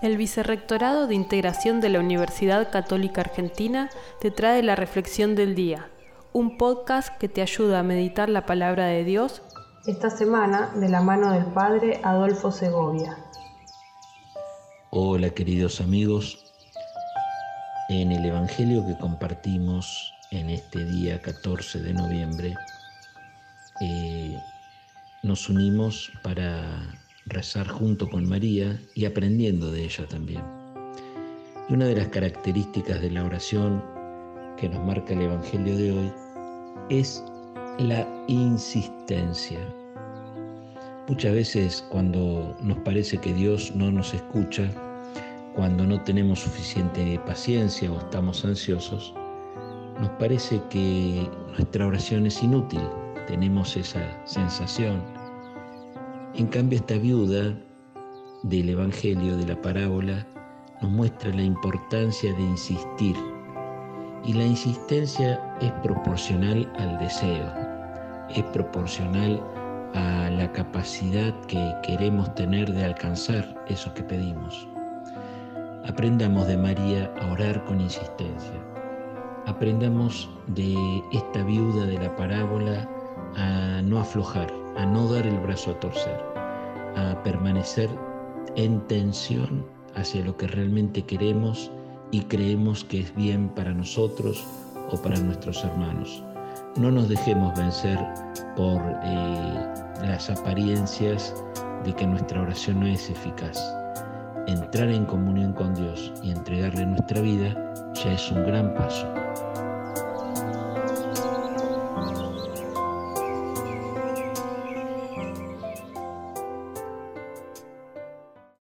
El Vicerrectorado de Integración de la Universidad Católica Argentina te trae la Reflexión del Día, un podcast que te ayuda a meditar la palabra de Dios esta semana de la mano del Padre Adolfo Segovia. Hola queridos amigos, en el Evangelio que compartimos en este día 14 de noviembre, eh, nos unimos para rezar junto con María y aprendiendo de ella también. Y una de las características de la oración que nos marca el Evangelio de hoy es la insistencia. Muchas veces cuando nos parece que Dios no nos escucha, cuando no tenemos suficiente paciencia o estamos ansiosos, nos parece que nuestra oración es inútil, tenemos esa sensación en cambio, esta viuda del Evangelio, de la parábola, nos muestra la importancia de insistir. Y la insistencia es proporcional al deseo, es proporcional a la capacidad que queremos tener de alcanzar eso que pedimos. Aprendamos de María a orar con insistencia. Aprendamos de esta viuda de la parábola a no aflojar, a no dar el brazo a torcer, a permanecer en tensión hacia lo que realmente queremos y creemos que es bien para nosotros o para nuestros hermanos. No nos dejemos vencer por eh, las apariencias de que nuestra oración no es eficaz. Entrar en comunión con Dios y entregarle nuestra vida ya es un gran paso.